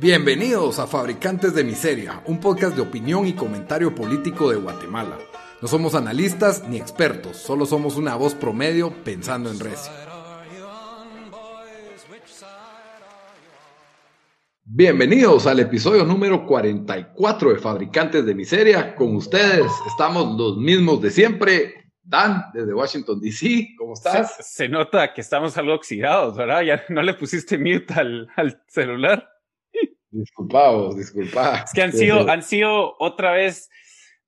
Bienvenidos a Fabricantes de Miseria, un podcast de opinión y comentario político de Guatemala. No somos analistas ni expertos, solo somos una voz promedio pensando en recio. Bienvenidos al episodio número 44 de Fabricantes de Miseria. Con ustedes estamos los mismos de siempre. Dan, desde Washington, D.C., ¿cómo estás? Se, nota que estamos algo oxidados, ¿verdad? Ya no le pusiste mute al, al celular. Disculpaos, disculpa. Es que han sido, han sido otra vez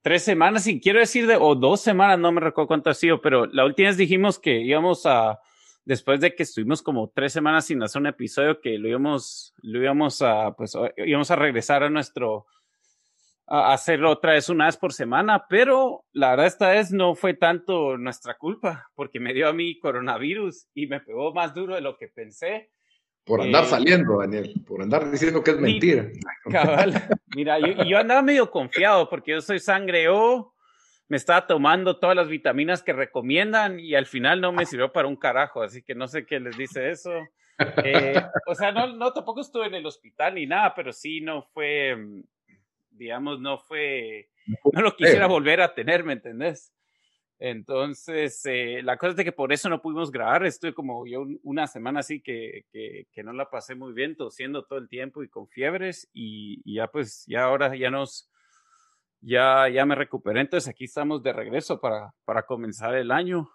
tres semanas, y quiero decir, de, o dos semanas, no me recuerdo cuánto ha sido, pero la última vez dijimos que íbamos a, después de que estuvimos como tres semanas sin hacer un episodio, que lo íbamos, lo íbamos a, pues, íbamos a regresar a nuestro, a hacerlo otra vez una vez por semana, pero la verdad esta vez no fue tanto nuestra culpa, porque me dio a mí coronavirus y me pegó más duro de lo que pensé. Por andar eh, saliendo, Daniel, por andar diciendo que es mentira. Cabal, mira, yo, yo, andaba medio confiado porque yo soy sangre O, me estaba tomando todas las vitaminas que recomiendan y al final no me sirvió para un carajo, así que no sé qué les dice eso. Eh, o sea, no, no, tampoco estuve en el hospital ni nada, pero sí no fue, digamos, no fue, no lo quisiera volver a tener, ¿me entendés? Entonces, eh, la cosa es de que por eso no pudimos grabar. Estuve como yo una semana así que, que, que, no la pasé muy bien, tosiendo todo el tiempo y con fiebres. Y, y, ya pues, ya ahora ya nos, ya, ya me recuperé. Entonces aquí estamos de regreso para, para comenzar el año.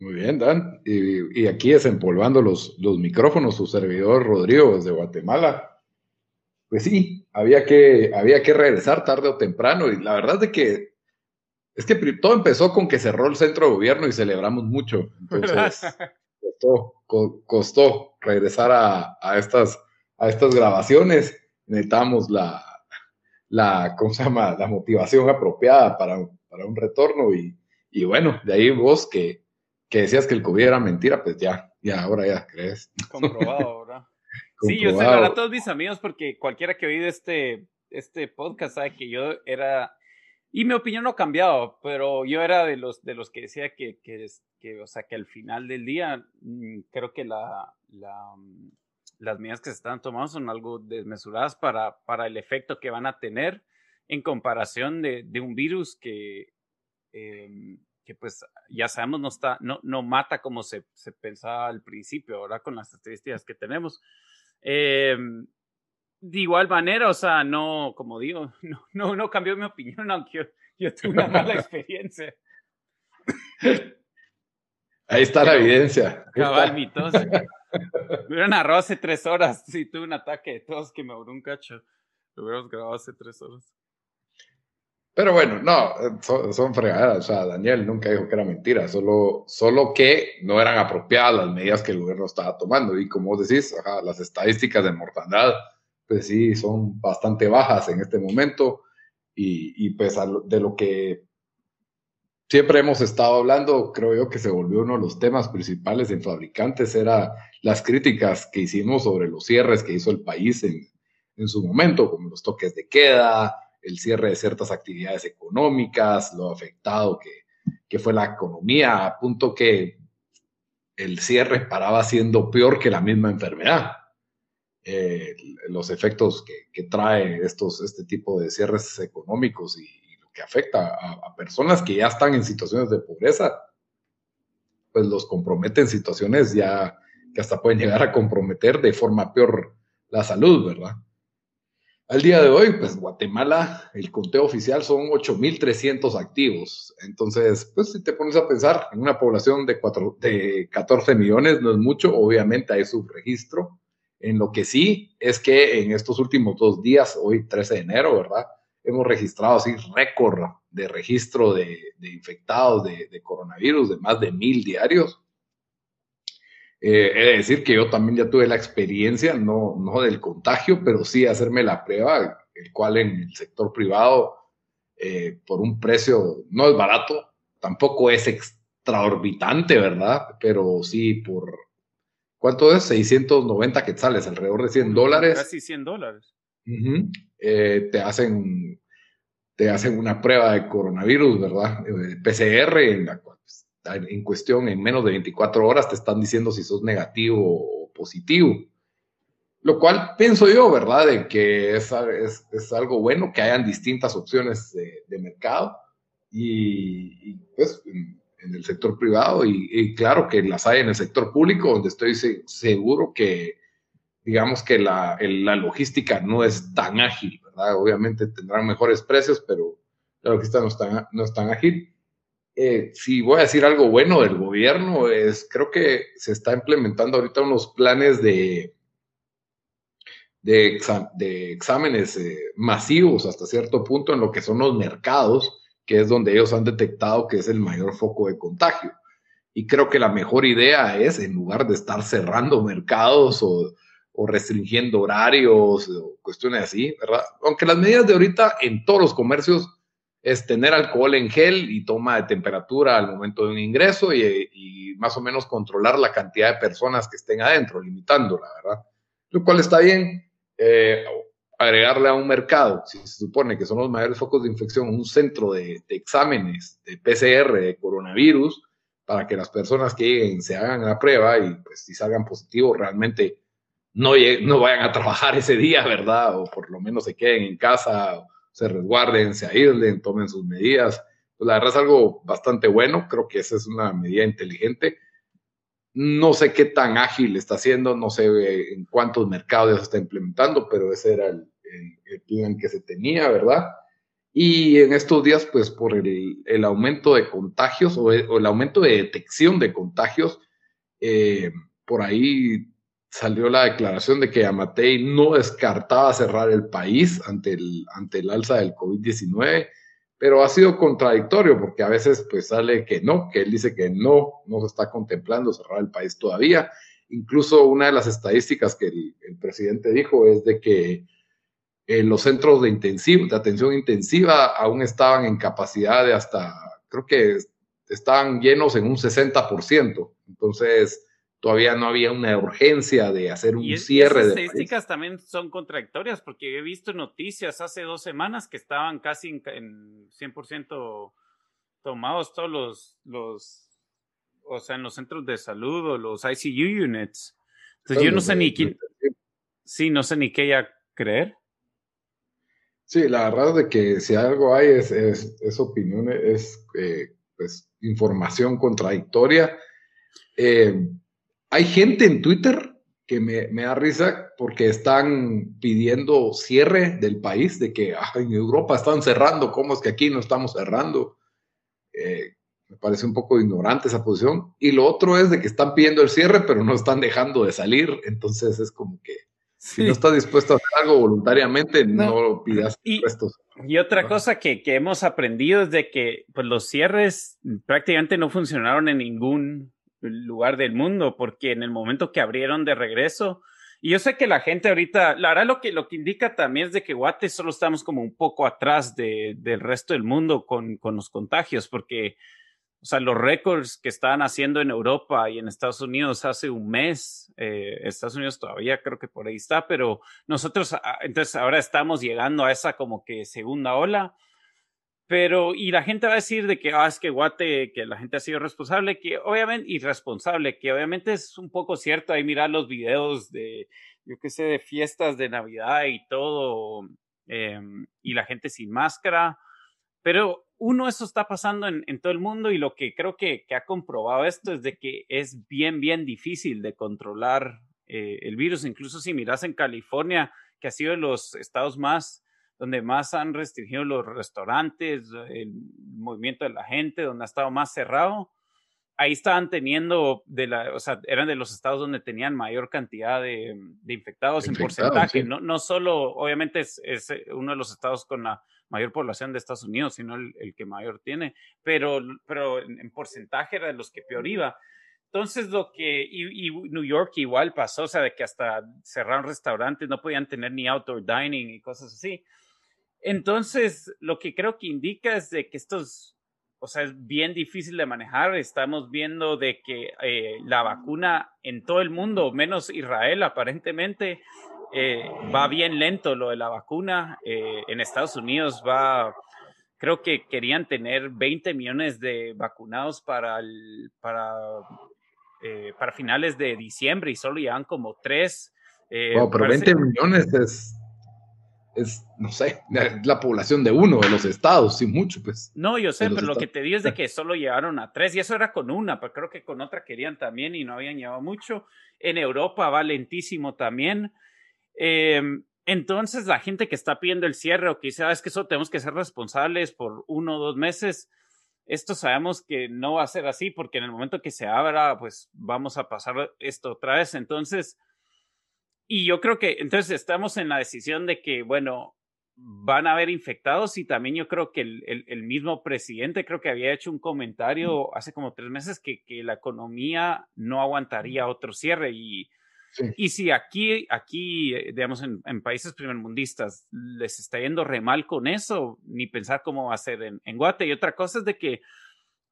Muy bien, Dan. Y, y aquí desempolvando los, los micrófonos, su servidor Rodrigo desde Guatemala. Pues sí, había que, había que regresar tarde o temprano. Y la verdad es de que es que todo empezó con que cerró el centro de gobierno y celebramos mucho. Entonces, costó, costó regresar a, estas, a estas grabaciones. Necesitamos la, la, ¿cómo se llama? La motivación apropiada para, para un retorno. Y, y, bueno, de ahí vos que, que decías que el COVID era mentira, pues ya, ya, ahora ya crees. Comprobado, ¿verdad? sí, yo sé a todos mis amigos porque cualquiera que oído este, este podcast sabe que yo era y mi opinión no ha cambiado, pero yo era de los, de los que decía que, que, que o sea, que al final del día mm, creo que la, la, mm, las medidas que se están tomando son algo desmesuradas para, para el efecto que van a tener en comparación de, de un virus que, eh, que pues ya sabemos no, está, no, no mata como se, se pensaba al principio, ahora con las estadísticas que tenemos. Eh, de igual manera, o sea, no, como digo, no, no, no cambió mi opinión, aunque yo, tuve una mala experiencia. Ahí está la evidencia. Cabal, mi tos. Me hubieran narrado hace tres horas. Si tuve un ataque de tos que me abrió un cacho. Lo hubiéramos grabado hace tres horas. Pero bueno, no, son, son, fregaderas. O sea, Daniel nunca dijo que era mentira, solo, solo que no eran apropiadas las medidas que el gobierno estaba tomando. Y como vos decís, las estadísticas de mortandad pues sí, son bastante bajas en este momento y, y pues de lo que siempre hemos estado hablando, creo yo que se volvió uno de los temas principales en fabricantes, era las críticas que hicimos sobre los cierres que hizo el país en, en su momento, como los toques de queda, el cierre de ciertas actividades económicas, lo afectado que, que fue la economía, a punto que el cierre paraba siendo peor que la misma enfermedad. Eh, los efectos que, trae estos, este tipo de cierres económicos y, lo que afecta a, personas que ya están en situaciones de pobreza, pues los compromete en situaciones ya que hasta pueden llegar a comprometer de forma peor la salud, ¿verdad? Al día de hoy, pues Guatemala, el conteo oficial son 8.300 activos. Entonces, pues si te pones a pensar, en una población de, de 14 millones no es mucho, obviamente hay subregistro, en lo que sí es que en estos últimos dos días, hoy 13 de enero, ¿verdad? Hemos registrado así récord de registro de, infectados de, coronavirus de más de mil diarios. Eh, he de decir que yo también ya tuve la experiencia, no, no del contagio, pero sí hacerme la prueba, el cual en el sector privado, eh, por un precio, no es barato, tampoco es extraorbitante, ¿verdad? Pero sí por ¿Cuánto es? 690 quetzales, alrededor de 100 dólares. Casi 100 dólares. Eh, te, hacen, te hacen una prueba de coronavirus, ¿verdad? Eh, PCR, en, la, pues, en cuestión, en menos de 24 horas te están diciendo si sos negativo o positivo. Lo cual pienso yo, ¿verdad? De que es, es, algo bueno que hayan distintas opciones de, mercado y, pues en, el sector privado y, claro que las hay en el sector público donde estoy seguro que digamos que la, la logística no es tan ágil, ¿verdad? Obviamente tendrán mejores precios, pero la logística no es tan, no es tan ágil. Eh, si voy a decir algo bueno del gobierno, es creo que se está implementando ahorita unos planes de, de, exámenes eh, masivos hasta cierto punto en lo que son los mercados, que es donde ellos han detectado que es el mayor foco de contagio. Y creo que la mejor idea es, en lugar de estar cerrando mercados o, restringiendo horarios o cuestiones así, ¿verdad? Aunque las medidas de ahorita en todos los comercios es tener alcohol en gel y toma de temperatura al momento de un ingreso y, y, más o menos controlar la cantidad de personas que estén adentro, limitándola, ¿verdad? Lo cual está bien, eh, agregarle a un mercado, si se supone que son los mayores focos de infección, un centro de, exámenes de PCR de coronavirus, para que las personas que lleguen se hagan la prueba y pues si salgan positivos realmente no, vayan a trabajar ese día, ¿verdad? O por lo menos se queden en casa, se resguarden, se aíslen, tomen sus medidas. Pues la verdad es algo bastante bueno, creo que esa es una medida inteligente no sé qué tan ágil está haciendo, no sé eh, en cuántos mercados está implementando, pero ese era el, plan que se tenía, ¿verdad? Y en estos días, pues por el, aumento de contagios o el, aumento de detección de contagios, eh, por ahí salió la declaración de que Amatei no descartaba cerrar el país ante el, ante el alza del COVID-19 pero ha sido contradictorio porque a veces pues sale que no, que él dice que no, no se está contemplando cerrar el país todavía. Incluso una de las estadísticas que el, presidente dijo es de que eh, los centros de, intensivo, de atención intensiva aún estaban en capacidad de hasta, creo que estaban llenos en un 60%. Entonces, todavía no había una urgencia de hacer un cierre de. Las estadísticas también son contradictorias porque he visto noticias hace dos semanas que estaban casi en, 100% tomados todos los, los, o sea, en los centros de salud o los ICU units. Entonces yo no sé ni quién, sí, no sé ni qué ya creer. Sí, la verdad es de que si algo hay es, es, opinión, es eh, pues, información contradictoria. Eh, hay gente en Twitter que me, da risa porque están pidiendo cierre del país, de que ah, en Europa están cerrando, ¿cómo es que aquí no estamos cerrando? Eh, me parece un poco ignorante esa posición. Y lo otro es de que están pidiendo el cierre, pero no están dejando de salir. Entonces es como que si no estás dispuesto a hacer algo voluntariamente, no, lo pidas y, Y otra cosa que, que, hemos aprendido es de que pues, los cierres prácticamente no funcionaron en ningún lugar del mundo, porque en el momento que abrieron de regreso, y yo sé que la gente ahorita, la verdad lo que, lo que indica también es de que Guate solo estamos como un poco atrás de, del resto del mundo con, con los contagios, porque, o sea, los récords que estaban haciendo en Europa y en Estados Unidos hace un mes, eh, Estados Unidos todavía creo que por ahí está, pero nosotros, ah, entonces ahora estamos llegando a esa como que segunda ola pero, y la gente va a decir de que, ah, es que Guate, que la gente ha sido responsable, que obviamente, irresponsable, que obviamente es un poco cierto. Ahí mirar los videos de, yo qué sé, de fiestas de Navidad y todo, em, y la gente sin máscara. Pero uno, eso está pasando en, en todo el mundo y lo que creo que, que, ha comprobado esto es de que es bien, bien difícil de controlar eh, el virus. Incluso si miras en California, que ha sido de los estados más donde más han restringido los restaurantes, el movimiento de la gente, donde ha estado más cerrado, ahí estaban teniendo, de la, o sea, eran de los estados donde tenían mayor cantidad de, infectados en porcentaje. No, no solo, obviamente es, es, uno de los estados con la mayor población de Estados Unidos, sino el, que mayor tiene, pero, pero en, porcentaje era de los que peor iba. Entonces, lo que, y, y, New York igual pasó, o sea, de que hasta cerraron restaurantes, no podían tener ni outdoor dining y cosas así. Entonces, lo que creo que indica es de que esto es, o sea, es bien difícil de manejar. Estamos viendo de que eh, la vacuna en todo el mundo, menos Israel aparentemente, eh, va bien lento lo de la vacuna. Eh, en Estados Unidos va, creo que querían tener 20 millones de vacunados para, para, para finales de diciembre y solo llevan como tres Eh, pero 20 millones es, es, no sé, la población de uno de los estados, sin mucho, pues. No, yo sé, pero lo que te digo es de que solo llegaron a tres, y eso era con una, pero creo que con otra querían también y no habían llevado mucho. En Europa va lentísimo también. Em, entonces, la gente que está pidiendo el cierre o que dice, ah, es que eso tenemos que ser responsables por uno o dos meses, esto sabemos que no va a ser así porque en el momento que se abra, pues vamos a pasar esto otra vez. Entonces, y yo creo que entonces estamos en la decisión de que, bueno, van a haber infectados y también yo creo que el, el, mismo presidente creo que había hecho un comentario hace como tres meses que, que la economía no aguantaría otro cierre y, y si aquí, aquí eh, digamos, en, en, países primermundistas les está yendo re mal con eso, ni pensar cómo va a ser en, en Guate. Y otra cosa es de que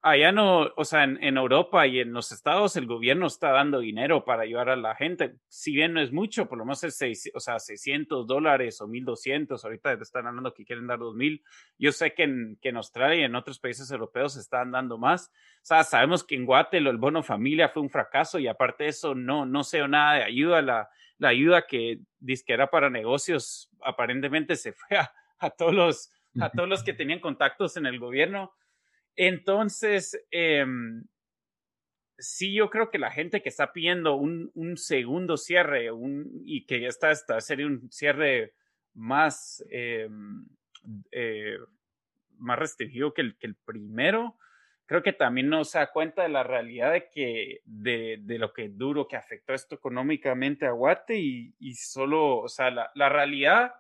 allá no, o sea, en, Europa y en los estados el gobierno está dando dinero para ayudar a la gente. Si bien no es mucho, por lo menos es seis, o sea, 600 dólares o 1200. Ahorita están hablando que quieren dar 2000. Yo sé que en, que en Australia y en otros países europeos están dando más. Sabemos que en Guatemala el bono familia fue un fracaso y aparte de eso no, no sé nada de ayuda. La, ayuda que dice era para negocios aparentemente se fue a todos los que tenían contactos en el gobierno entonces, em, sí, yo creo que la gente que está pidiendo un, un segundo cierre y que ya está, está, sería un cierre más, em, eh, más restringido que el, que el primero, creo que también no se da cuenta de la realidad de que de, de lo que duro que afectó esto económicamente a Guate y, y solo, o sea, la, la realidad,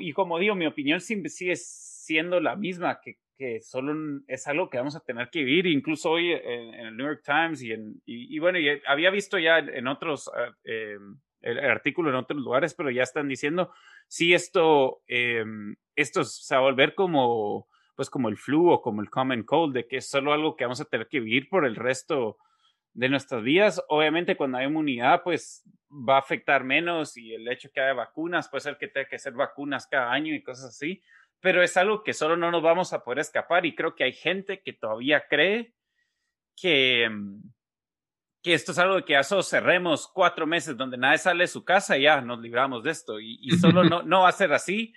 y como digo, mi opinión sigue siendo la misma, que que solo es algo que vamos a tener que vivir, incluso hoy en, el New York Times y, en, bueno, y había visto ya en otros, eh, el, artículo en otros lugares, pero ya están diciendo, si esto, eh, se va a volver como, pues como el flu o como el common cold, de que es solo algo que vamos a tener que vivir por el resto de nuestras vidas. Obviamente cuando hay inmunidad, pues va a afectar menos y el hecho que haya vacunas, puede ser que tenga que hacer vacunas cada año y cosas así, pero es algo que solo no nos vamos a poder escapar y creo que hay gente que todavía cree que, mm, que esto es algo de que ya solo cerremos cuatro meses donde nadie sale de su casa y ya nos libramos de esto y, solo no, no va a ser así.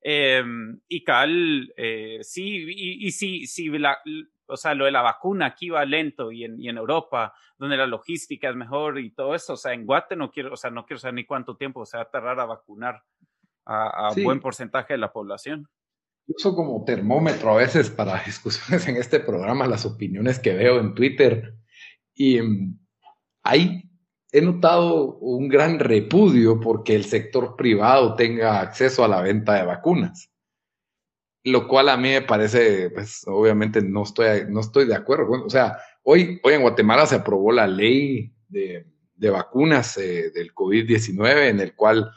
Em, y Cal, eh, sí, y, y sí, sí, la, o sea, lo de la vacuna aquí va lento y en, y en Europa, donde la logística es mejor y todo eso, o sea, en Guate no quiero, o sea, no quiero saber ni cuánto tiempo se va a tardar a vacunar a, a buen porcentaje de la población uso como termómetro a veces para discusiones en este programa las opiniones que veo en Twitter y mm, ahí he notado un gran repudio porque el sector privado tenga acceso a la venta de vacunas, lo cual a mí me parece, pues obviamente no estoy, no estoy de acuerdo. o sea, hoy, hoy en Guatemala se aprobó la ley de, de vacunas eh, del COVID-19 en el cual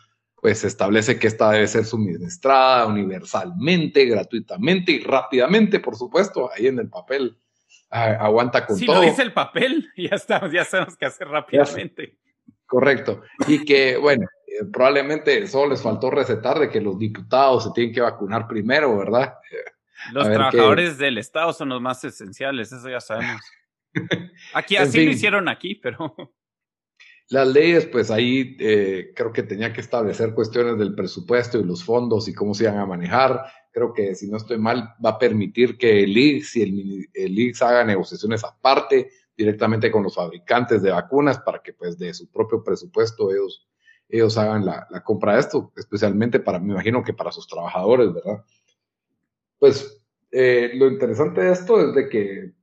pues establece que esta debe ser suministrada universalmente, gratuitamente y rápidamente, por supuesto, ahí en el papel aguanta con todo. Si lo dice el papel, ya estamos, ya sabemos qué hacer rápidamente. Correcto. Y que, bueno, eh, probablemente solo les faltó recetar de que los diputados se tienen que vacunar primero, ¿verdad? Los trabajadores del Estado son los más esenciales, eso ya sabemos. Aquí así lo hicieron aquí, pero las leyes, pues ahí eh, creo que tenía que establecer cuestiones del presupuesto y los fondos y cómo se iban a manejar. Creo que si no estoy mal, va a permitir que el IGS y el, el haga negociaciones aparte directamente con los fabricantes de vacunas para que pues de su propio presupuesto ellos, ellos hagan la, la compra de esto, especialmente para, me imagino que para sus trabajadores, ¿verdad? Pues eh, lo interesante de esto es de que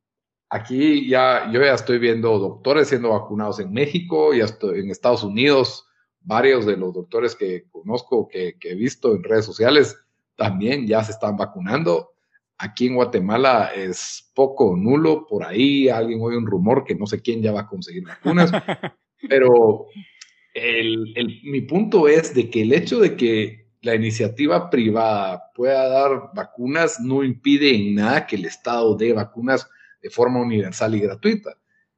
Aquí ya, yo ya estoy viendo doctores siendo vacunados en México, ya estoy en Estados Unidos, varios de los doctores que conozco, que, he visto en redes sociales, también ya se están vacunando. Aquí en Guatemala es poco nulo, por ahí alguien oye un rumor que no sé quién ya va a conseguir vacunas, pero mi punto es de que el hecho de que la iniciativa privada pueda dar vacunas no impide en nada que el Estado dé vacunas de forma universal y gratuita.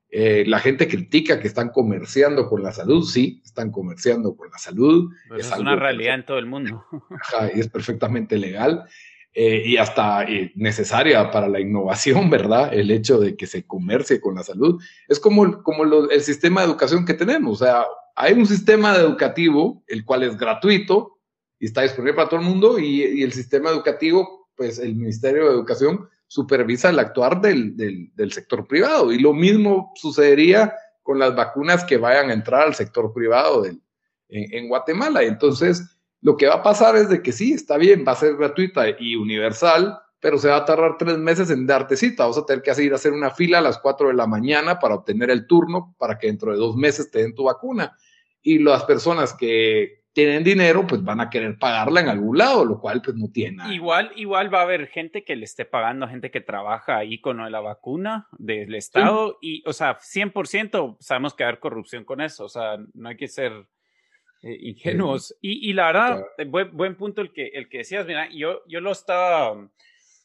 Eh, la gente critica que están comerciando con la salud, sí, están comerciando con la salud. Pues es, una realidad en todo el mundo. y es perfectamente legal eh, y hasta eh, necesaria para la innovación, ¿verdad? El hecho de que se comercie con la salud. Es como, como el sistema de educación que tenemos, o sea, hay un sistema educativo, el cual es gratuito y está disponible para todo el mundo, y, el sistema educativo, pues el Ministerio de Educación supervisa el actuar del, del, sector privado. Y lo mismo sucedería con las vacunas que vayan a entrar al sector privado en, en, Guatemala. Entonces, lo que va a pasar es de que sí, está bien, va a ser gratuita y universal, pero se va a tardar tres meses en darte cita. Vas a tener que ir a hacer una fila a las cuatro de la mañana para obtener el turno para que dentro de dos meses te den tu vacuna y las personas que tienen dinero, pues van a querer pagarla en algún lado, lo cual pues no tiene Igual, igual va a haber gente que le esté pagando gente que trabaja ahí con la vacuna del Estado y, o sea, 100% sabemos que va a haber corrupción con eso, o sea, no hay que ser eh, ingenuos. Y, y, la verdad, buen, buen, punto el que, el que decías, mira, yo, yo lo estaba,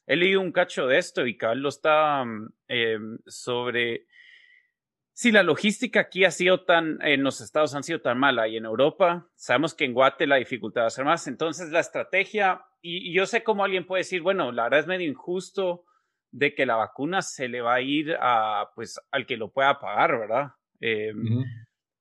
he leído un cacho de esto y cabal lo está eh, sobre si la logística aquí ha sido tan, en los estados han sido tan mala y en Europa, sabemos que en Guate la dificultad va a ser más. Entonces, la estrategia, y, yo sé cómo alguien puede decir, bueno, la verdad es medio injusto de que la vacuna se le va a ir a, pues, al que lo pueda pagar, ¿verdad? Em,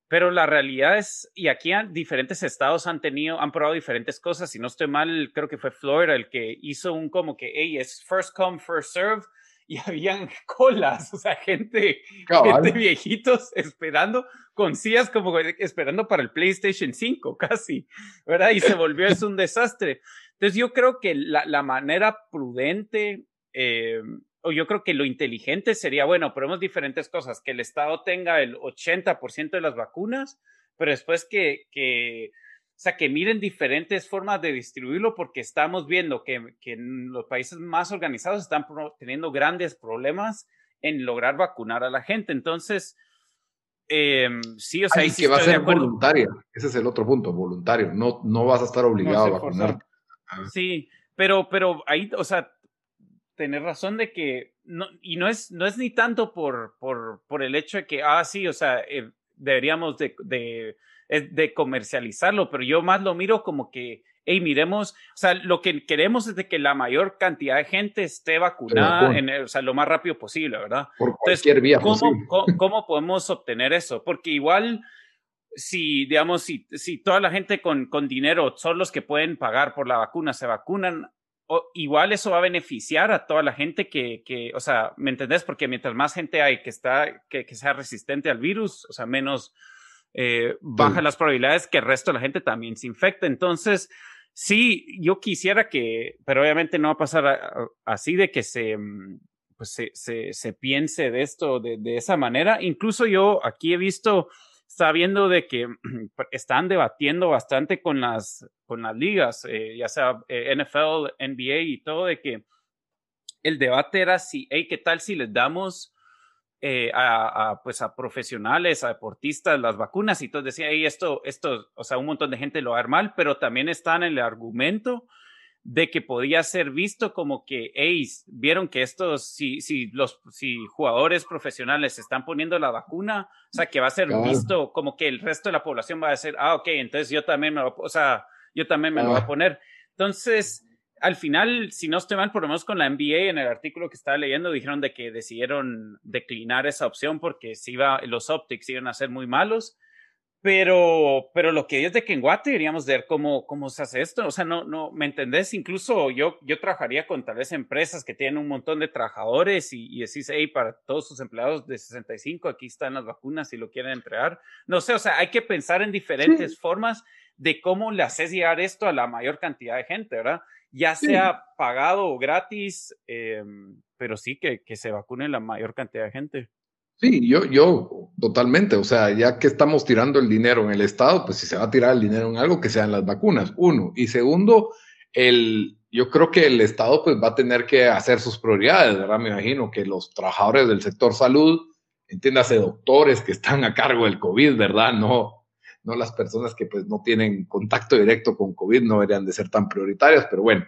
pero la realidad es, y aquí diferentes estados han tenido, han probado diferentes cosas. Si no estoy mal, creo que fue Florida el que hizo un como que, hey, es first come, first serve y habían colas, o sea, gente, gente viejitos esperando con sillas como esperando para el PlayStation 5 casi, ¿verdad? Y se volvió es un desastre. Entonces yo creo que la, la manera prudente, eh, o yo creo que lo inteligente sería, bueno, probemos diferentes cosas, que el Estado tenga el 80% de las vacunas, pero después que, que o sea, que miren diferentes formas de distribuirlo porque estamos viendo que, que los países más organizados están teniendo grandes problemas en lograr vacunar a la gente. Entonces, em, sí, o sea, que va a ser voluntaria. Ese es el otro punto, voluntario. No, no vas a estar obligado a vacunar. Sí, pero, pero ahí, o sea, tener razón de que, no, y no es, no es ni tanto por, por, por el hecho de que, ah, sí, o sea, eh, deberíamos de, de de comercializarlo, pero yo más lo miro como que, hey, miremos, o sea, lo que queremos es de que la mayor cantidad de gente esté vacunada, en o sea, lo más rápido posible, ¿verdad? Por cualquier vía ¿cómo, ¿cómo, podemos obtener eso? Porque igual, si, digamos, si, si toda la gente con, con dinero son los que pueden pagar por la vacuna, se vacunan, o, igual eso va a beneficiar a toda la gente que, que, o sea, ¿me entendés? Porque mientras más gente hay que, está, que, que sea resistente al virus, o sea, menos eh, baja las probabilidades que el resto de la gente también se infecte. Entonces, sí, yo quisiera que, pero obviamente no va a pasar así de que se, mm, pues se, se, piense de esto de, de, esa manera. Incluso yo aquí he visto, sabiendo de que están debatiendo bastante con las, con las ligas, eh, ya sea eh, NFL, NBA y todo, de que el debate era si, hey, ¿qué tal si les damos eh, a, pues a profesionales, a deportistas, las vacunas y todo. Decía, y esto, esto, o sea, un montón de gente lo va a dar mal, pero también está en el argumento de que podía ser visto como que, hey, vieron que estos, si, si los si jugadores profesionales están poniendo la vacuna, o sea, que va a ser visto como que el resto de la población va a decir, ah, ok, entonces yo también me lo, o sea, yo también me lo voy a poner. Entonces, al final, si no estoy mal, por lo menos con la NBA, en el artículo que estaba leyendo, dijeron de que decidieron declinar esa opción porque si iba, los optics iban a ser muy malos. Pero, pero lo que es de que en Guate deberíamos ver cómo, cómo se hace esto. O sea, no, no, ¿me entendés? Incluso yo, yo trabajaría con tal vez empresas que tienen un montón de trabajadores y, y decís, hey, para todos sus empleados de 65, aquí están las vacunas si lo quieren entregar. No sé, o sea, hay que pensar en diferentes formas de cómo le haces llegar esto a la mayor cantidad de gente, ¿verdad? ya sea pagado o gratis, em, pero sí que, que, se vacune la mayor cantidad de gente. Sí, yo, yo totalmente, o sea, ya que estamos tirando el dinero en el Estado, pues si se va a tirar el dinero en algo, que sean las vacunas, uno. Y segundo, el, yo creo que el Estado pues va a tener que hacer sus prioridades, ¿verdad? Me imagino que los trabajadores del sector salud, entiéndase doctores que están a cargo del COVID, ¿verdad? No, no las personas que pues no tienen contacto directo con COVID no deberían de ser tan prioritarias, pero bueno.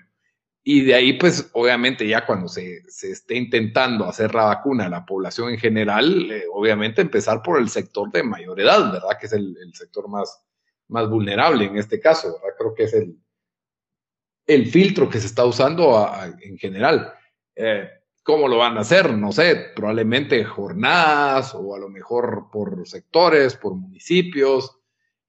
Y de ahí pues obviamente ya cuando se, se esté intentando hacer la vacuna a la población en general, eh, obviamente empezar por el sector de mayor edad, ¿verdad? Que es el, sector más, más vulnerable en este caso, ¿verdad? Creo que es el, el filtro que se está usando en general. Eh, ¿Cómo lo van a hacer? No sé, probablemente jornadas o a lo mejor por sectores, por municipios,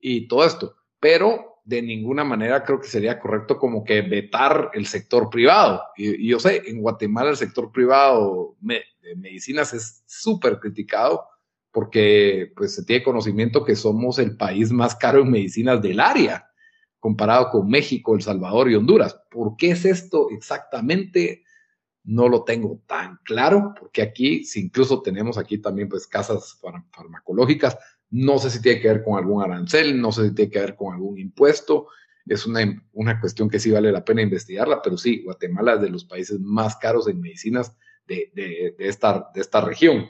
y todo esto. Pero de ninguna manera creo que sería correcto como que vetar el sector privado. Y, yo sé, en Guatemala el sector privado de medicinas es súper criticado porque pues se tiene conocimiento que somos el país más caro en medicinas del área, comparado con México, El Salvador y Honduras. ¿Por qué es esto exactamente? No lo tengo tan claro, porque aquí, si incluso tenemos aquí también pues casas farmacológicas, no sé si tiene que ver con algún arancel, no sé si tiene que ver con algún impuesto. Es una, una cuestión que sí vale la pena investigarla, pero sí, Guatemala es de los países más caros en medicinas de, de, de, esta, de esta región.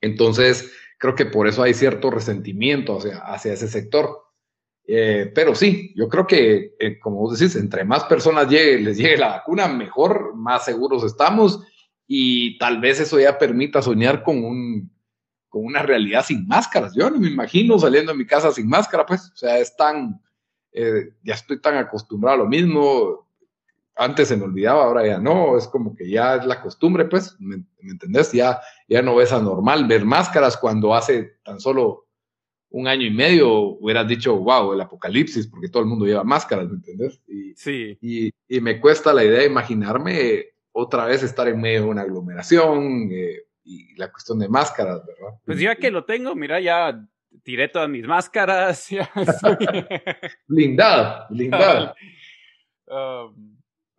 Entonces, creo que por eso hay cierto resentimiento hacia, hacia ese sector. Eh, pero sí, yo creo que, eh, como vos decís, entre más personas les llegue la vacuna, mejor, más seguros estamos y tal vez eso ya permita soñar con un, con una realidad sin máscaras. Yo no me imagino saliendo de mi casa sin máscara, pues, o sea, es tan, eh, ya estoy tan acostumbrado a lo mismo. Antes se me olvidaba, ahora ya no, es como que ya es la costumbre, pues, ¿me, entendés? Ya, ya no ves anormal ver máscaras cuando hace tan solo un año y medio hubieras dicho, wow, el apocalipsis, porque todo el mundo lleva máscaras, ¿me entendés? Y, sí. Y, y me cuesta la idea de imaginarme otra vez estar en medio de una aglomeración, eh, y la cuestión de máscaras, ¿verdad? Pues ya que lo tengo, mira, ya tiré todas mis máscaras. Ya blindado, blindado. Um,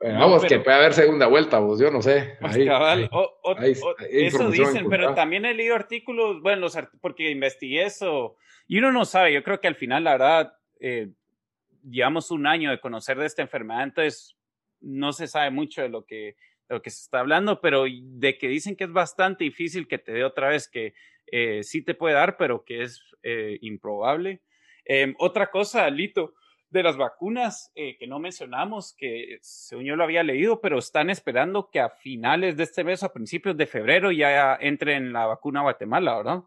vamos, que puede haber segunda vuelta, vos, yo no sé. Pues eso dicen, pero también he leído artículos, bueno, porque investigué eso, y uno no sabe, yo creo que al final, la verdad, eh, llevamos un año de conocer de esta enfermedad, entonces no se sabe mucho de lo que lo que se está hablando, pero de que dicen que es bastante difícil que te dé otra vez, que eh, sí te puede dar, pero que es eh, improbable. Em, otra cosa, Lito, de las vacunas eh, que no mencionamos, que según yo lo había leído, pero están esperando que a finales de este mes, a principios de febrero, ya entre en la vacuna Guatemala, ¿verdad?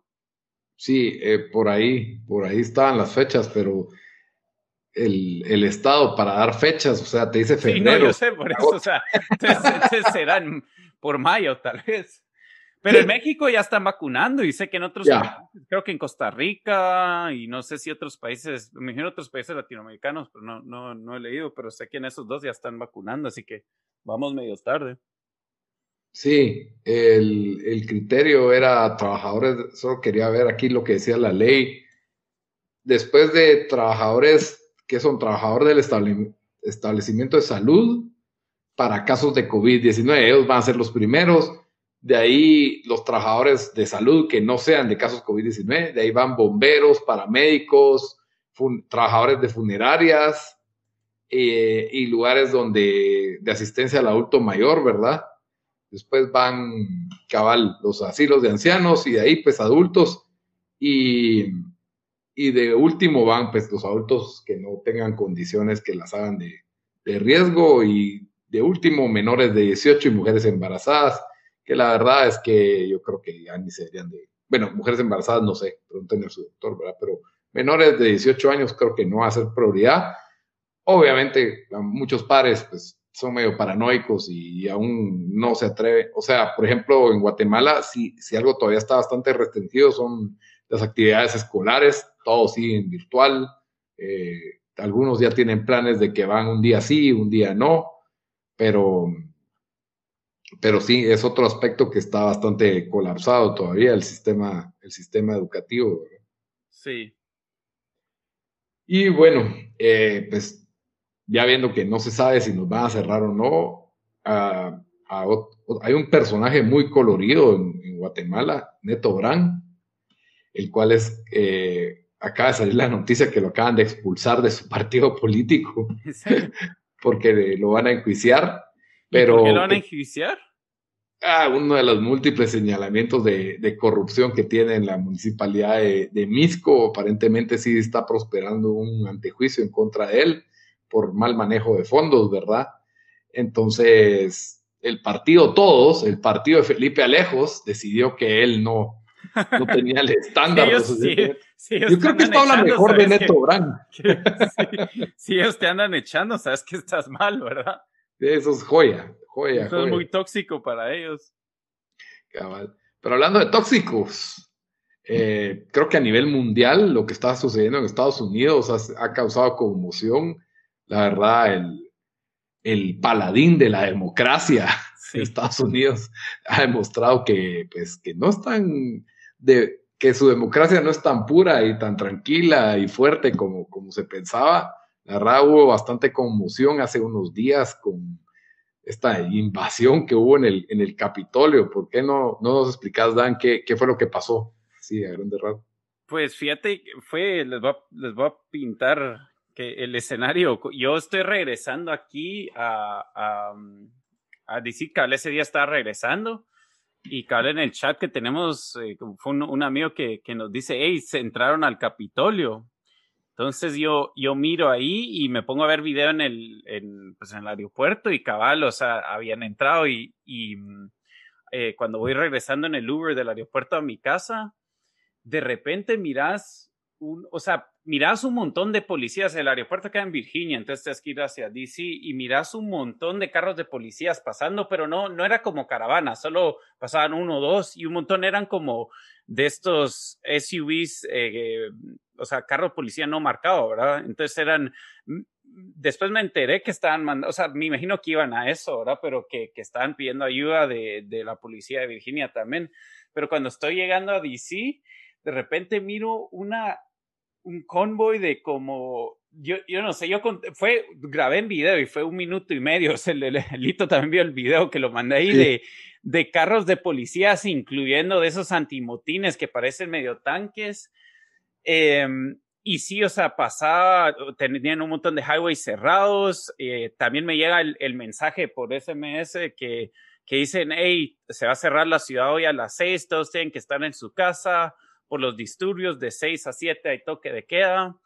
Sí, por ahí, por ahí estaban las fechas, pero el, Estado para dar fechas, o sea, te dice febrero. Sí, no, yo sé, por eso, o sea, serán por mayo tal vez. Pero en México ya están vacunando y sé que en otros, creo que en Costa Rica y no sé si otros países, me imagino otros países latinoamericanos, pero no, no, no he leído, pero sé que en esos dos ya están vacunando, así que vamos medio tarde. Sí, el, el criterio era trabajadores, solo quería ver aquí lo que decía la ley. Después de trabajadores que son trabajadores del establecimiento de salud para casos de COVID-19. Ellos van a ser los primeros. De ahí los trabajadores de salud que no sean de casos COVID-19. De ahí van bomberos, paramédicos, trabajadores de funerarias eh, y lugares donde de asistencia al adulto mayor, ¿verdad? Después van cabal los asilos de ancianos y de ahí pues adultos y y de último van pues los adultos que no tengan condiciones que las hagan de, riesgo y de último menores de 18 y mujeres embarazadas, que la verdad es que yo creo que ya ni serían de, bueno, mujeres embarazadas no sé, pregúntenle a su doctor, ¿verdad? Pero menores de 18 años creo que no va a ser prioridad. Obviamente muchos padres pues son medio paranoicos y aún no se atreven, o sea, por ejemplo, en Guatemala, si, si algo todavía está bastante restringido son las actividades escolares, todo sigue en virtual. Eh, algunos ya tienen planes de que van un día sí, un día no, pero, pero sí, es otro aspecto que está bastante colapsado todavía, el sistema, el sistema educativo. Sí. Y bueno, eh, pues ya viendo que no se sabe si nos van a cerrar o no, hay un personaje muy colorido en, en Guatemala, Neto Brand, el cual es, eh, acaba de salir la noticia que lo acaban de expulsar de su partido político, porque lo van a enjuiciar. Pero, ¿Por qué lo van a enjuiciar? Ah, uno de los múltiples señalamientos de, corrupción que tiene en la municipalidad de, de, Misco, aparentemente sí está prosperando un antejuicio en contra de él por mal manejo de fondos, ¿verdad? Entonces, el partido Todos, el partido de Felipe Alejos, decidió que él no, no tenía el estándar. yo creo que está la mejor de Neto Brand. si ellos te andan echando, sabes que estás mal, ¿verdad? Eso es joya, joya. Eso es muy tóxico para ellos. Cabal. Pero hablando de tóxicos, Eh, creo que a nivel mundial lo que está sucediendo en Estados Unidos ha, causado conmoción. La verdad, el, el paladín de la democracia de Estados Unidos ha demostrado que, pues, que no están de que su democracia no es tan pura y tan tranquila y fuerte como, como se pensaba. La verdad hubo bastante conmoción hace unos días con esta invasión que hubo en el, en el Capitolio. ¿Por qué no, no nos explicas, Dan, qué, qué fue lo que pasó? Sí, a grande rato. Pues fíjate, fue, les voy, a, les voy a pintar que el escenario, yo estoy regresando aquí a, a, decir que ese día estaba regresando y cabe en el chat que tenemos, eh, fue un, amigo que, que, nos dice, hey, se entraron al Capitolio. Entonces yo, yo miro ahí y me pongo a ver video en el, en, pues en el aeropuerto y cabal, habían entrado y, y mm, eh, cuando voy regresando en el Uber del aeropuerto a mi casa, de repente miras, un, o sea, miras un montón de policías, el aeropuerto queda en Virginia, entonces tienes que ir hacia DC y miras un montón de carros de policías pasando, pero no, no era como caravana, solo pasaban uno o dos y un montón eran como de estos SUVs eh, o sea, carro de policía no marcado, ¿verdad? Entonces eran, después me enteré que estaban mandando, o sea, me imagino que iban a eso, ¿verdad? Pero que, que estaban pidiendo ayuda de, de, la policía de Virginia también. Pero cuando estoy llegando a DC, de repente miro una, un convoy de como, yo, yo no sé, yo fue, grabé en video y fue un minuto y medio, o sea, el, Lito también vio el video que lo mandé ahí de, de carros de policías, incluyendo de esos antimotines que parecen medio tanques, Em, y sí, o sea, pasaba, tenían un montón de highways cerrados. Eh, también me llega el, el, mensaje por SMS que, que dicen, hey, se va a cerrar la ciudad hoy a las seis, todos tienen que estar en su casa por los disturbios de seis a siete hay toque de queda.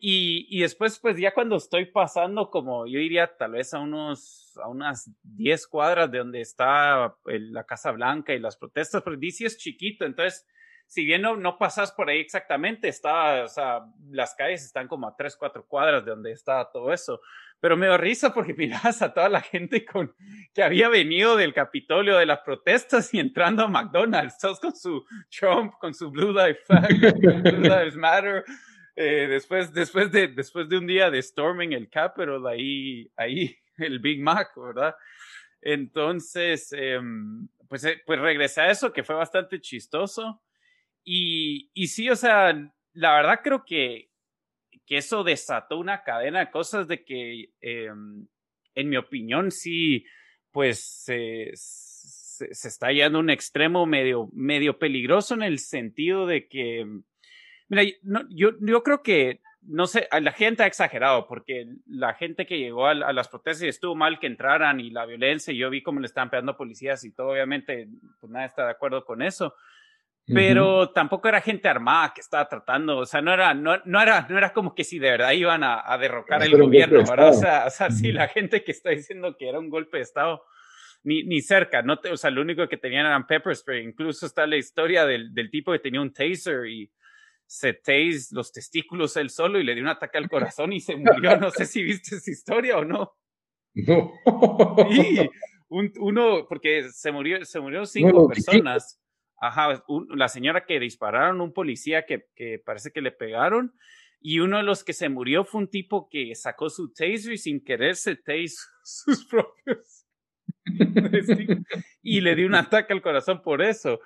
Y, y, después, pues ya cuando estoy pasando, como yo iría tal vez a unos, a unas 10 cuadras de donde está la Casa Blanca y las protestas, pero DC es chiquito, entonces si bien no, no pasas por ahí exactamente, está, o sea, las calles están como a tres, cuatro cuadras de donde está todo eso. Pero me da risa porque miras a toda la gente con, que había venido del Capitolio de las protestas y entrando a McDonald's, todos con su Trump, con su Blue Lives Matter. Eh, después, después, de, después de un día de storming el Capitol, ahí, ahí el Big Mac, ¿verdad? Entonces, em, pues, eh, pues regresé a eso, que fue bastante chistoso. Y, sí, o sea, la verdad creo que, que eso desató una cadena de cosas de que, em, en mi opinión, sí, pues se, se, está yendo a un extremo medio, medio peligroso en el sentido de que, mira, yo, yo creo que, no sé, la gente ha exagerado porque la gente que llegó a, a, las protestas y estuvo mal que entraran y la violencia, yo vi cómo le estaban pegando policías y todo, obviamente, pues nadie está de acuerdo con eso pero tampoco era gente armada que estaba tratando, o sea, no era, no, no era, no era como que si de verdad iban a, a derrocar el gobierno, ¿verdad? O sea, o sea sí, la gente que está diciendo que era un golpe de Estado, ni, ni cerca, no te, o sea, lo único que tenían eran pepper spray, incluso está la historia del, del tipo que tenía un taser y se tase los testículos él solo y le dio un ataque al corazón y se murió, no sé si viste esa historia o no. No. Y un, uno, porque se murió, se murieron cinco personas. Ajá, la señora que dispararon, un policía que, que, parece que le pegaron, y uno de los que se murió fue un tipo que sacó su taser y sin querer se tase sus propios. y le dio un ataque al corazón por eso.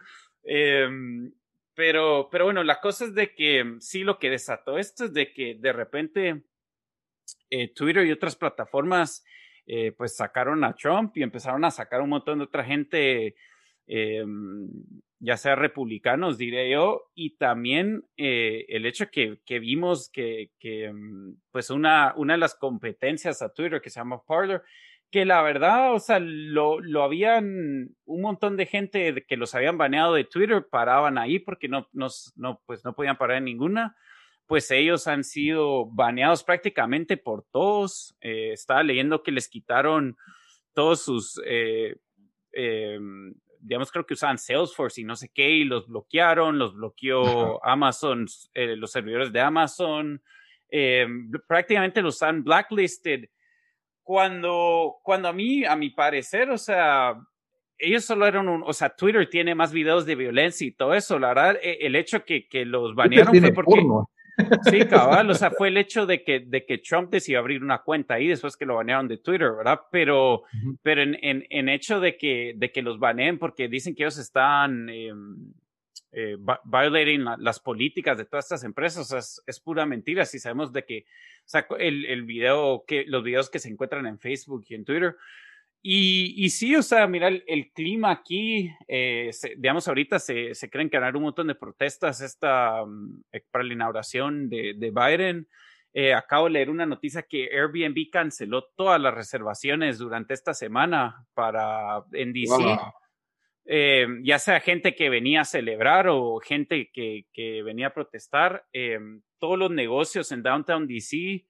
Em, pero, pero bueno, la cosa es de que sí lo que desató esto es de que de repente eh, Twitter y otras plataformas eh, pues sacaron a Trump y empezaron a sacar un montón de otra gente eh, ya sea republicanos, diré yo, y también eh, el hecho que, que vimos que, que, mm, pues una, una de las competencias a Twitter que se llama Parler, que la verdad, o sea, lo, lo habían, un montón de gente que los habían baneado de Twitter paraban ahí porque no, no, no, pues no podían parar en ninguna, pues ellos han sido baneados prácticamente por todos. Eh, estaba leyendo que les quitaron todos sus eh, em, digamos, creo que usaban Salesforce y no sé qué, y los bloquearon, los bloqueó Amazon, eh, los servidores de Amazon, eh, prácticamente los han blacklisted. Cuando, cuando a mí, a mi parecer, o sea, ellos solo eran un, o sea, Twitter tiene más videos de violencia y todo eso. La verdad, e, el hecho que, que los banearon fue porque... Sí, cabal, o sea, fue el hecho de que, de que Trump decidió abrir una cuenta ahí después que lo banearon de Twitter, ¿verdad? Pero, pero en, en, en, hecho de que, de que los baneen porque dicen que ellos están eh, eh, violating las políticas de todas estas empresas, es, es, pura mentira. Si sabemos de que, o sea, el, el video, que, los videos que se encuentran en Facebook y en Twitter, y, y, sí, o sea, mira, el, clima aquí, eh, digamos, ahorita se, se, creen que habrá un montón de protestas esta, mm, eh, para la inauguración de, de Biden. Eh, acabo de leer una noticia que Airbnb canceló todas las reservaciones durante esta semana para en DC. ya sea gente que venía a celebrar o gente que, que venía a protestar, todos los negocios en Downtown DC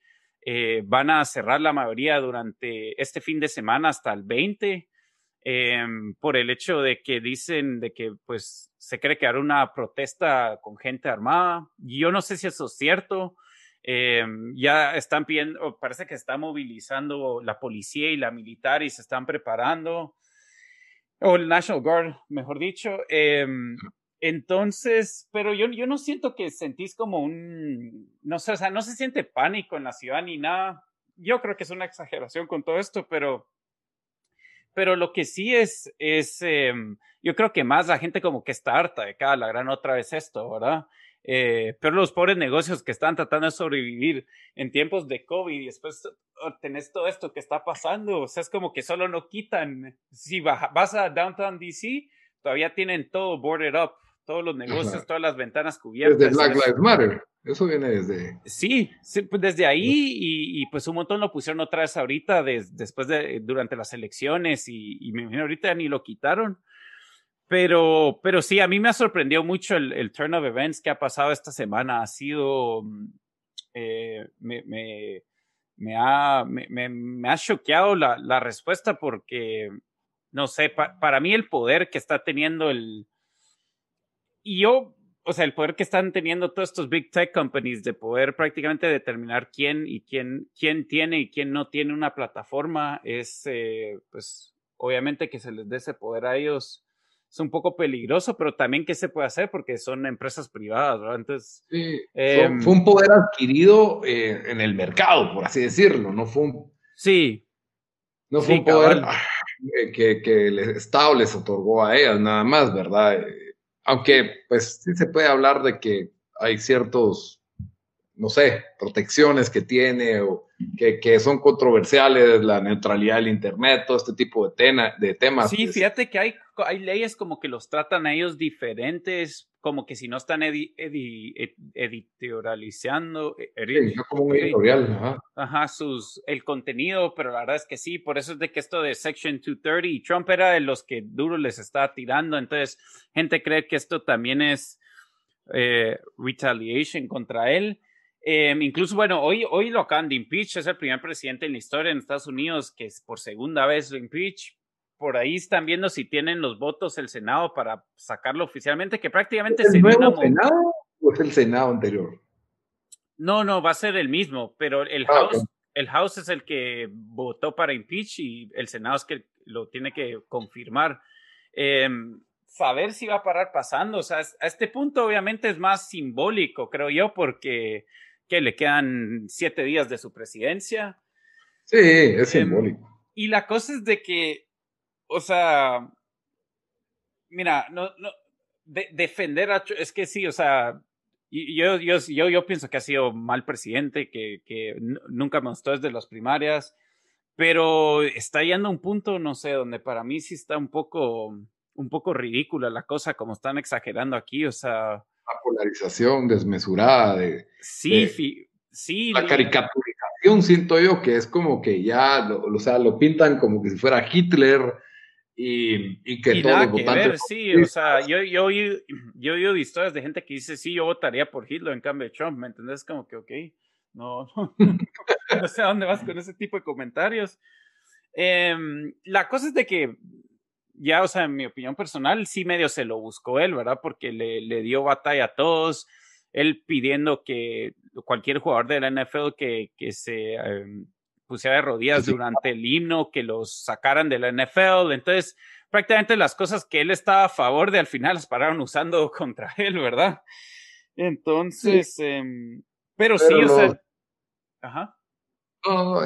eh, van a cerrar la mayoría durante este fin de semana hasta el 20 em, por el hecho de que dicen de que pues se cree que hará una protesta con gente armada. Yo no sé si eso es cierto. Em, ya están pidiendo, parece que está movilizando la policía y la militar y se están preparando, o el National Guard, mejor dicho. Entonces, pero yo, yo no siento que sentís como un, no sé, o sea, no se siente pánico en la ciudad ni nada. Yo creo que es una exageración con todo esto, pero, pero lo que sí es, es, em, yo creo que más la gente como que está harta de cada la gran otra vez esto, ¿verdad? Eh, pero los pobres negocios que están tratando de sobrevivir en tiempos de COVID y después tenés todo esto que está pasando, o sea, es como que solo no quitan, si vas a Downtown DC, todavía tienen todo boarded up, todos los negocios, todas las ventanas cubiertas. Desde Black Lives Matter, eso viene desde... Sí, pues desde ahí y, pues un montón lo pusieron otra vez ahorita, después de, durante las elecciones y, y me imagino ahorita ni lo quitaron. Pero, pero sí, a mí me ha sorprendido mucho el, turn of events que ha pasado esta semana. Ha sido, mm, eh, me, me, me, ha, me, me, ha choqueado la, la respuesta porque, no sé, para mí el poder que está teniendo el, y yo, o sea, el poder que están teniendo todos estos big tech companies de poder prácticamente determinar quién y quién, quién tiene y quién no tiene una plataforma es, eh, pues, obviamente que se les dé ese poder a ellos es un poco peligroso, pero también qué se puede hacer porque son empresas privadas, ¿verdad? Entonces, sí, em, fue un poder adquirido eh, en el mercado, por así decirlo, no fue un... Sí. No fue un poder ah, que, que, el Estado les otorgó a ellas, nada más, ¿verdad? Aunque pues sí se puede hablar de que hay ciertos, no sé, protecciones que tiene o que, que son controversiales, la neutralidad del Internet, todo este tipo de, de temas. Sí, pues. fíjate que hay, hay leyes como que los tratan a ellos diferentes, como que si no están editorializando. Eh, sí, como un editorial. Ajá. ajá. sus, el contenido, pero la verdad es que sí, por eso es de que esto de Section 230, y Trump era de los que duro les está tirando, entonces gente cree que esto también es eh, retaliation contra él. Em, incluso, bueno, hoy, hoy lo acaban de impeach, es el primer presidente en la historia en Estados Unidos que es por segunda vez lo impeach. Por ahí están viendo si tienen los votos el Senado para sacarlo oficialmente, que prácticamente ¿Es el nuevo Senado o es el Senado anterior? No, no, va a ser el mismo, pero el ah, House, el House es el que votó para impeach y el Senado es que lo tiene que confirmar. Em, saber si va a parar pasando, o sea, a este punto obviamente es más simbólico, creo yo, porque que le quedan siete días de su presidencia. Sí, es em, simbólico. Y la cosa es de que, o sea, mira, no, no, defender a, es que sí, o sea, yo, yo, yo, yo pienso que ha sido mal presidente, que, que nunca me gustó desde las primarias, pero está yendo a un punto, no sé, donde para mí sí está un poco, un poco ridícula la cosa, como están exagerando aquí, o sea, la polarización desmesurada de... Sí, sí. La caricaturización, siento yo, que es como que ya, lo, o sea, lo pintan como que si fuera Hitler y, y que todos los votantes... sí, o sea, yo, yo, yo, yo he oído historias de gente que dice, sí, yo votaría por Hitler en cambio de Trump, ¿me entendés? Como que, ok, no, no, sé a dónde vas con ese tipo de comentarios. Em, la cosa es de que ya, o sea, en mi opinión personal, sí medio se lo buscó él, ¿verdad? Porque le, le dio batalla a todos, él pidiendo que cualquier jugador de la NFL que, que se, em, pusiera de rodillas durante el himno, que los sacaran de la NFL. Entonces, prácticamente las cosas que él estaba a favor de al final las pararon usando contra él, ¿verdad? Entonces, em, pero, sí, o sea. Ajá.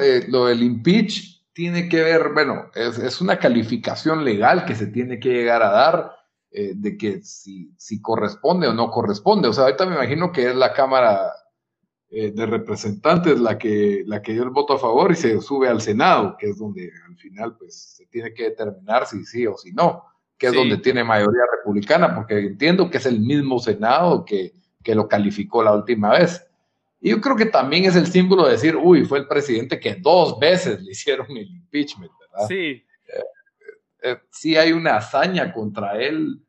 Eh, lo del impeach tiene que ver, bueno, es, una calificación legal que se tiene que llegar a dar eh, de que si, si corresponde o no corresponde. O sea, ahorita me imagino que es la Cámara eh, de representantes la que, la que dio el voto a favor y se sube al Senado, que es donde al final pues se tiene que determinar si sí o si no, que es donde tiene mayoría republicana, porque entiendo que es el mismo Senado que, que lo calificó la última vez. Y yo creo que también es el símbolo de decir, uy, fue el presidente que dos veces le hicieron el impeachment, ¿verdad? Sí. Eh, eh, sí hay una hazaña contra él,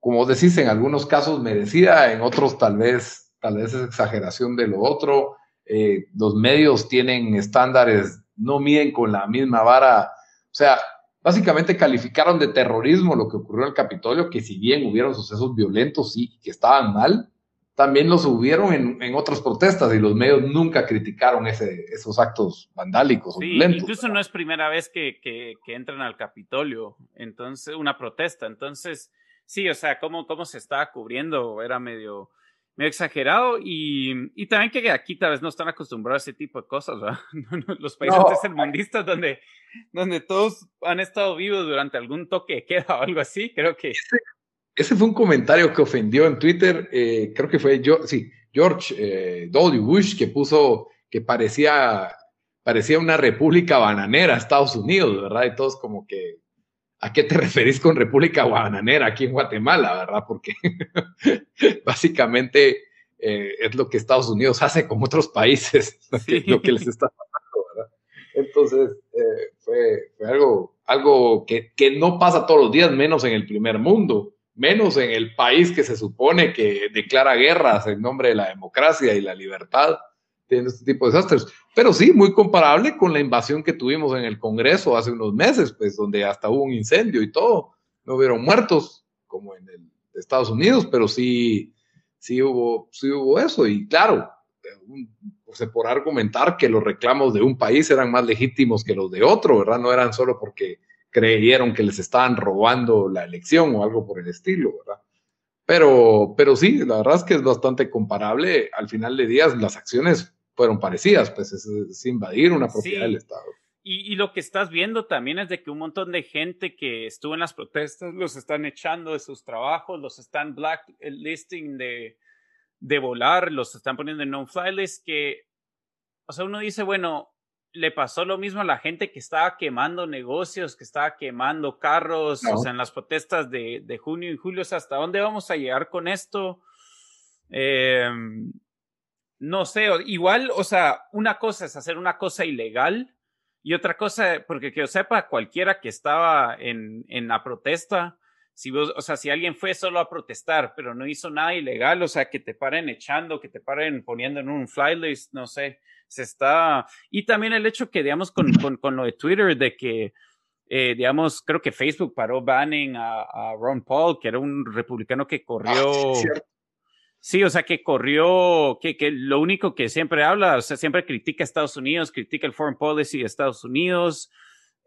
como decís, en algunos casos merecida, en otros tal vez tal vez es exageración de lo otro. Eh, los medios tienen estándares, no miden con la misma vara. O sea, básicamente calificaron de terrorismo lo que ocurrió en el Capitolio, que si bien hubieron sucesos violentos y que estaban mal, también los hubieron en, otras protestas y los medios nunca criticaron ese, esos actos vandálicos sí. Incluso no es primera vez que, que, entran al Capitolio, entonces una protesta. Entonces, sí, o sea, cómo, cómo se estaba cubriendo era medio medio exagerado y, y, también que aquí tal vez no están acostumbrados a ese tipo de cosas, ¿verdad? Los países tercermundistas donde, donde todos han estado vivos durante algún toque de queda o algo así, creo que... Ese, fue un comentario que ofendió en Twitter, eh, creo que fue sí, George eh, W. Bush, que puso que parecía, parecía una república bananera, Estados Unidos, ¿verdad? Y todos como que ¿A qué te referís con República Bananera aquí en Guatemala, verdad? Porque básicamente eh, es lo que Estados Unidos hace con otros países, lo que les está pasando, ¿verdad? Entonces, eh, fue, algo, algo que, que, no pasa todos los días, menos en el primer mundo, menos en el país que se supone que declara guerras en nombre de la democracia y la libertad tiene este tipo de desastres. Pero sí, muy comparable con la invasión que tuvimos en el Congreso hace unos meses, pues donde hasta hubo un incendio y todo. No hubieron muertos como en el Estados Unidos, pero sí, sí hubo, sí hubo eso. Y claro, se por argumentar que los reclamos de un país eran más legítimos que los de otro, ¿verdad? No eran solo porque creyeron que les estaban robando la elección o algo por el estilo, ¿verdad? Pero, pero sí, la verdad es que es bastante comparable. Al final de días, las acciones fueron parecidas, pues es, invadir una propiedad del Estado. Y, lo que estás viendo también es de que un montón de gente que estuvo en las protestas los están echando de sus trabajos, los están blacklisting de, de volar, los están poniendo en no-fly list, que, o sea, uno dice, bueno, le pasó lo mismo a la gente que estaba quemando negocios, que estaba quemando carros, o sea, en las protestas de, de junio y julio, o sea, ¿hasta dónde vamos a llegar con esto? Eh, no sé, igual, o sea, una cosa es hacer una cosa ilegal y otra cosa, porque que yo sepa, cualquiera que estaba en, en la protesta, si vos, o sea, si alguien fue solo a protestar, pero no hizo nada ilegal, o sea, que te paren echando, que te paren poniendo en un flylist, no sé, se está... Y también el hecho que, digamos, con, con, con lo de Twitter, de que, eh, digamos, creo que Facebook paró banning a, a, Ron Paul, que era un republicano que corrió... Ah, Sí, o sea, que corrió, que, que lo único que siempre habla, o sea, siempre critica a Estados Unidos, critica el foreign policy de Estados Unidos,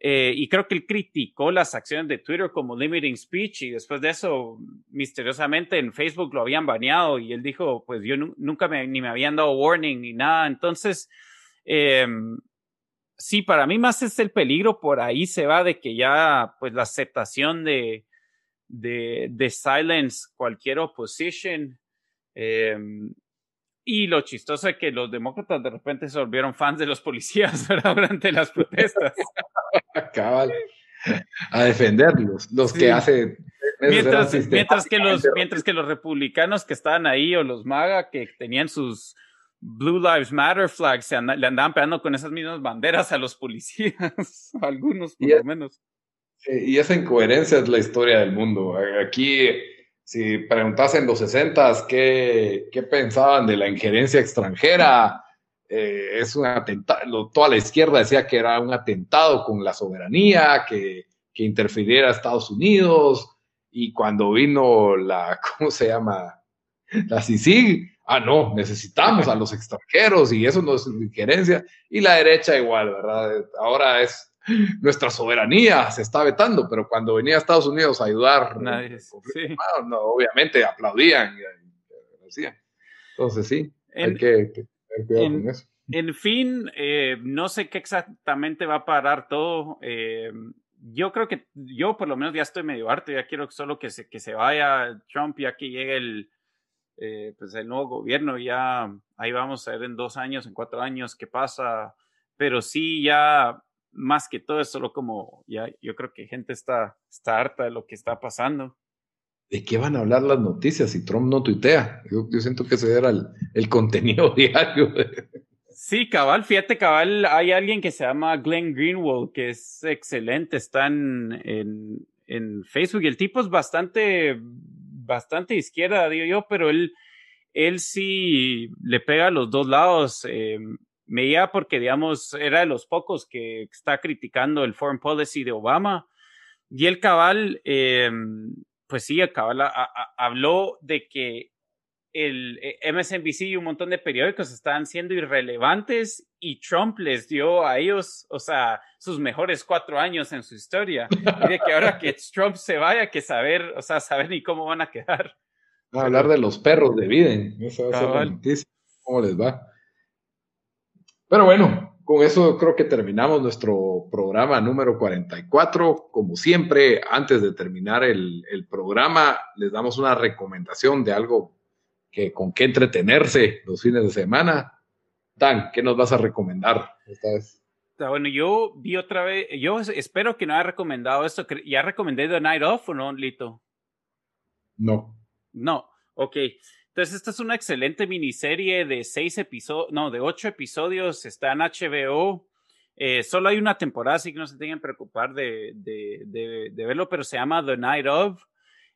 eh, y creo que él criticó las acciones de Twitter como limiting speech, y después de eso, misteriosamente en Facebook lo habían baneado, y él dijo, pues yo nunca me, ni me habían dado warning ni nada. Entonces, eh, sí, para mí más es el peligro, por ahí se va de que ya, pues la aceptación de, de, de silence cualquier opposition Em, y lo chistoso es que los demócratas de repente se volvieron fans de los policías durante las protestas. A defenderlos, los que hace. Mientras, mientras, que los, mientras que los republicanos que estaban ahí o los MAGA que tenían sus Blue Lives Matter flags se le andaban pegando con esas mismas banderas a los policías, algunos por lo menos. Y esa incoherencia es la historia del mundo. Aquí si preguntas en los 60 qué, qué pensaban de la injerencia extranjera, eh, es un atentado, toda la izquierda decía que era un atentado con la soberanía, que, que interfiriera a Estados Unidos, y cuando vino la, ¿cómo se llama? La CICIG, ah, no, necesitamos a los extranjeros y eso no es injerencia. Y la derecha igual, ¿verdad? Ahora es nuestra soberanía, se está vetando, pero cuando venía a Estados Unidos a ayudar, ah, no, obviamente aplaudían y, decían. Entonces sí, hay que, tener cuidado con eso. En fin, eh, no sé qué exactamente va a parar todo. Eh, yo creo que yo por lo menos ya estoy medio harto, ya quiero solo que se, que se vaya Trump, ya que llegue el, eh, pues el nuevo gobierno, ya ahí vamos a ver en dos años, en cuatro años qué pasa, pero sí ya más que todo es solo como, ya yo creo que gente está, está harta de lo que está pasando. ¿De qué van a hablar las noticias si Trump no tuitea? Yo, siento que ese era el, el contenido diario. Sí, cabal, fíjate, cabal, hay alguien que se llama Glenn Greenwald, que es excelente, está en, en, Facebook y el tipo es bastante, bastante izquierda, digo yo, pero él, él sí le pega a los dos lados. Eh, me iba porque, digamos, era de los pocos que está criticando el foreign policy de Obama. Y el cabal, eh, pues sí, el cabal habló de que el eh, MSNBC y un montón de periódicos estaban siendo irrelevantes y Trump les dio a ellos, o sea, sus mejores cuatro años en su historia. Y de que ahora que Trump se vaya, que saber, o sea, saber ni cómo van a quedar. a hablar de los perros de Biden. Eso va a ser ¿Cómo les va? Pero bueno, con eso creo que terminamos nuestro programa número 44. Como siempre, antes de terminar el, el programa, les damos una recomendación de algo que con qué entretenerse los fines de semana. Dan, ¿qué nos vas a recomendar esta vez? Bueno, yo vi otra vez, yo espero que no haya recomendado esto. ¿Ya recomendé The Night Off o no, Lito? No. No, ok. Entonces, esta es una excelente miniserie de seis episodios, no, de ocho episodios, está en HBO. Eh, solo hay una temporada, así que no se tengan que preocupar de, de, de, verlo, pero se llama The Night Of.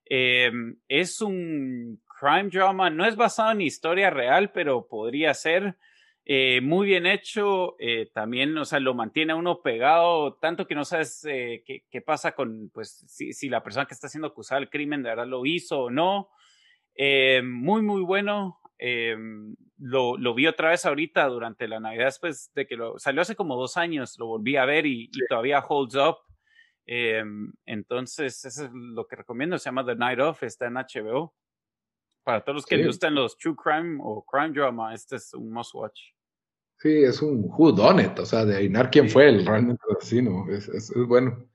Eh, es un crime drama, no es basado en historia real, pero podría ser. Eh, muy bien hecho, también, o sea, lo mantiene uno pegado, tanto que no sabes eh, qué, qué, pasa con, pues, si, si, la persona que está siendo acusada del crimen de verdad lo hizo o no. Muy, muy bueno. Lo, lo, vi otra vez ahorita durante la Navidad, después de que lo salió hace como dos años, lo volví a ver y, y todavía holds up. entonces, eso es lo que recomiendo, se llama The Night Off, está en HBO. Para todos los que les gustan los true crime o crime drama, este es un must watch. Sí, es un who done it, o sea, de adivinar quién fue el realmente asesino, es, es, es, bueno.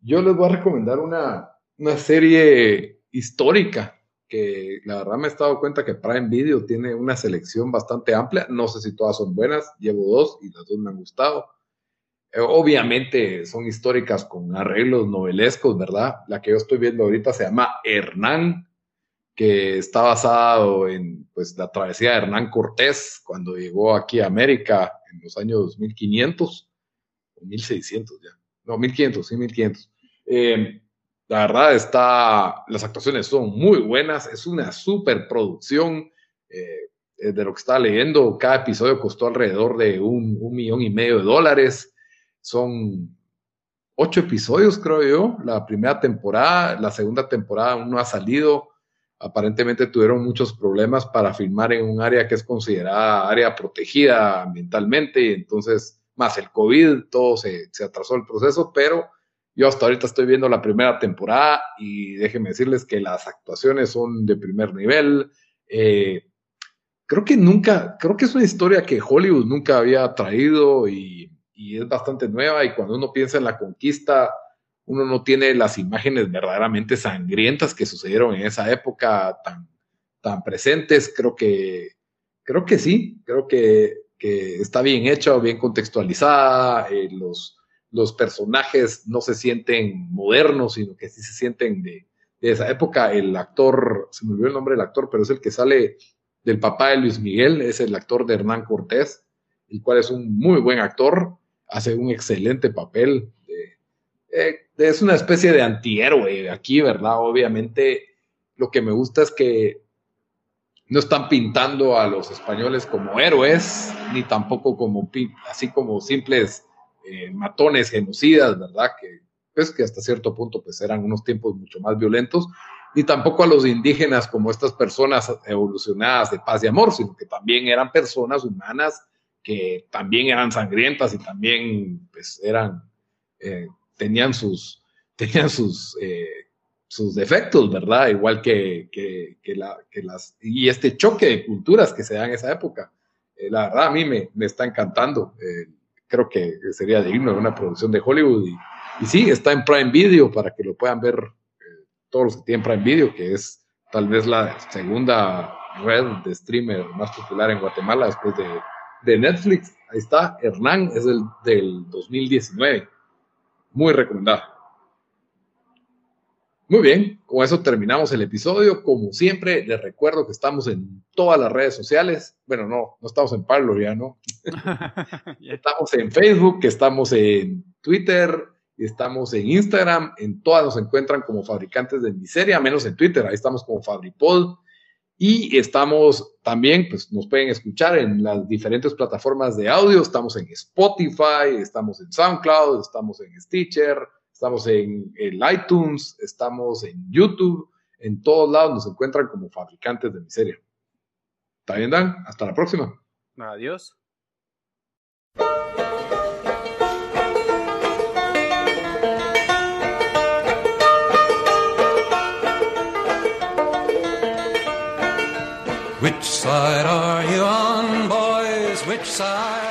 Yo les voy a recomendar una, una serie histórica que la verdad me he dado cuenta que Prime Video tiene una selección bastante amplia, no sé si todas son buenas, llevo dos y las dos me han gustado. Eh, obviamente son históricas con arreglos novelescos, ¿verdad? La que yo estoy viendo ahorita se llama Hernán, que está basado en pues, la travesía de Hernán Cortés cuando llegó aquí a América en los años 1500 o 1600 ya. No, 1500, sí, 1500. Eh, la verdad está, las actuaciones son muy buenas, es una super producción. Eh, de lo que estaba leyendo, cada episodio costó alrededor de un, millón y medio de dólares. Son ocho episodios, creo yo, la primera temporada. La segunda temporada aún no ha salido aparentemente tuvieron muchos problemas para filmar en un área que es considerada área protegida ambientalmente, entonces más el COVID, todo se, se, atrasó el proceso, pero yo hasta ahorita estoy viendo la primera temporada y déjenme decirles que las actuaciones son de primer nivel. Eh, creo que nunca, creo que es una historia que Hollywood nunca había traído y, es bastante nueva y cuando uno piensa en la conquista, uno no tiene las imágenes verdaderamente sangrientas que sucedieron en esa época tan, tan presentes. Creo que, creo que sí, creo que, que está bien hecha, bien contextualizada. Eh, los, los personajes no se sienten modernos, sino que sí se sienten de, de, esa época. El actor, se me olvidó el nombre del actor, pero es el que sale del papá de Luis Miguel, es el actor de Hernán Cortés, el cual es un muy buen actor, hace un excelente papel. Eh, es una especie de antihéroe aquí, ¿verdad? Obviamente lo que me gusta es que no están pintando a los españoles como héroes, ni tampoco como así como simples eh, matones genocidas, ¿verdad? Que pues que hasta cierto punto pues eran unos tiempos mucho más violentos, ni tampoco a los indígenas como estas personas evolucionadas de paz y amor, sino que también eran personas humanas que también eran sangrientas y también pues, eran, eh, tenían sus, tenían sus, eh, sus defectos, ¿verdad? Igual que, que, que, las, y este choque de culturas que se da en esa época. La verdad, a mí me, me está encantando. Creo que sería digno de una producción de Hollywood y, sí, está en Prime Video para que lo puedan ver todos los que tienen Prime Video, que es tal vez la segunda red de streamer más popular en Guatemala después de, de Netflix. Ahí está, Hernán, es el del 2019. Muy recomendado. Muy bien, con eso terminamos el episodio. Como siempre, les recuerdo que estamos en todas las redes sociales. Bueno, no, no estamos en Parlo ya, ¿no? estamos en Facebook, estamos en Twitter, estamos en Instagram, en todas nos encuentran como fabricantes de miseria, menos en Twitter, ahí estamos como Fabripod. Y estamos también, pues nos pueden escuchar en las diferentes plataformas de audio, estamos en Spotify, estamos en SoundCloud, estamos en Stitcher, estamos en el iTunes, estamos en YouTube, en todos lados nos encuentran como fabricantes de miseria. ¿Está bien, Dan? Hasta la próxima. Adiós. Which side are you on, boys? Which side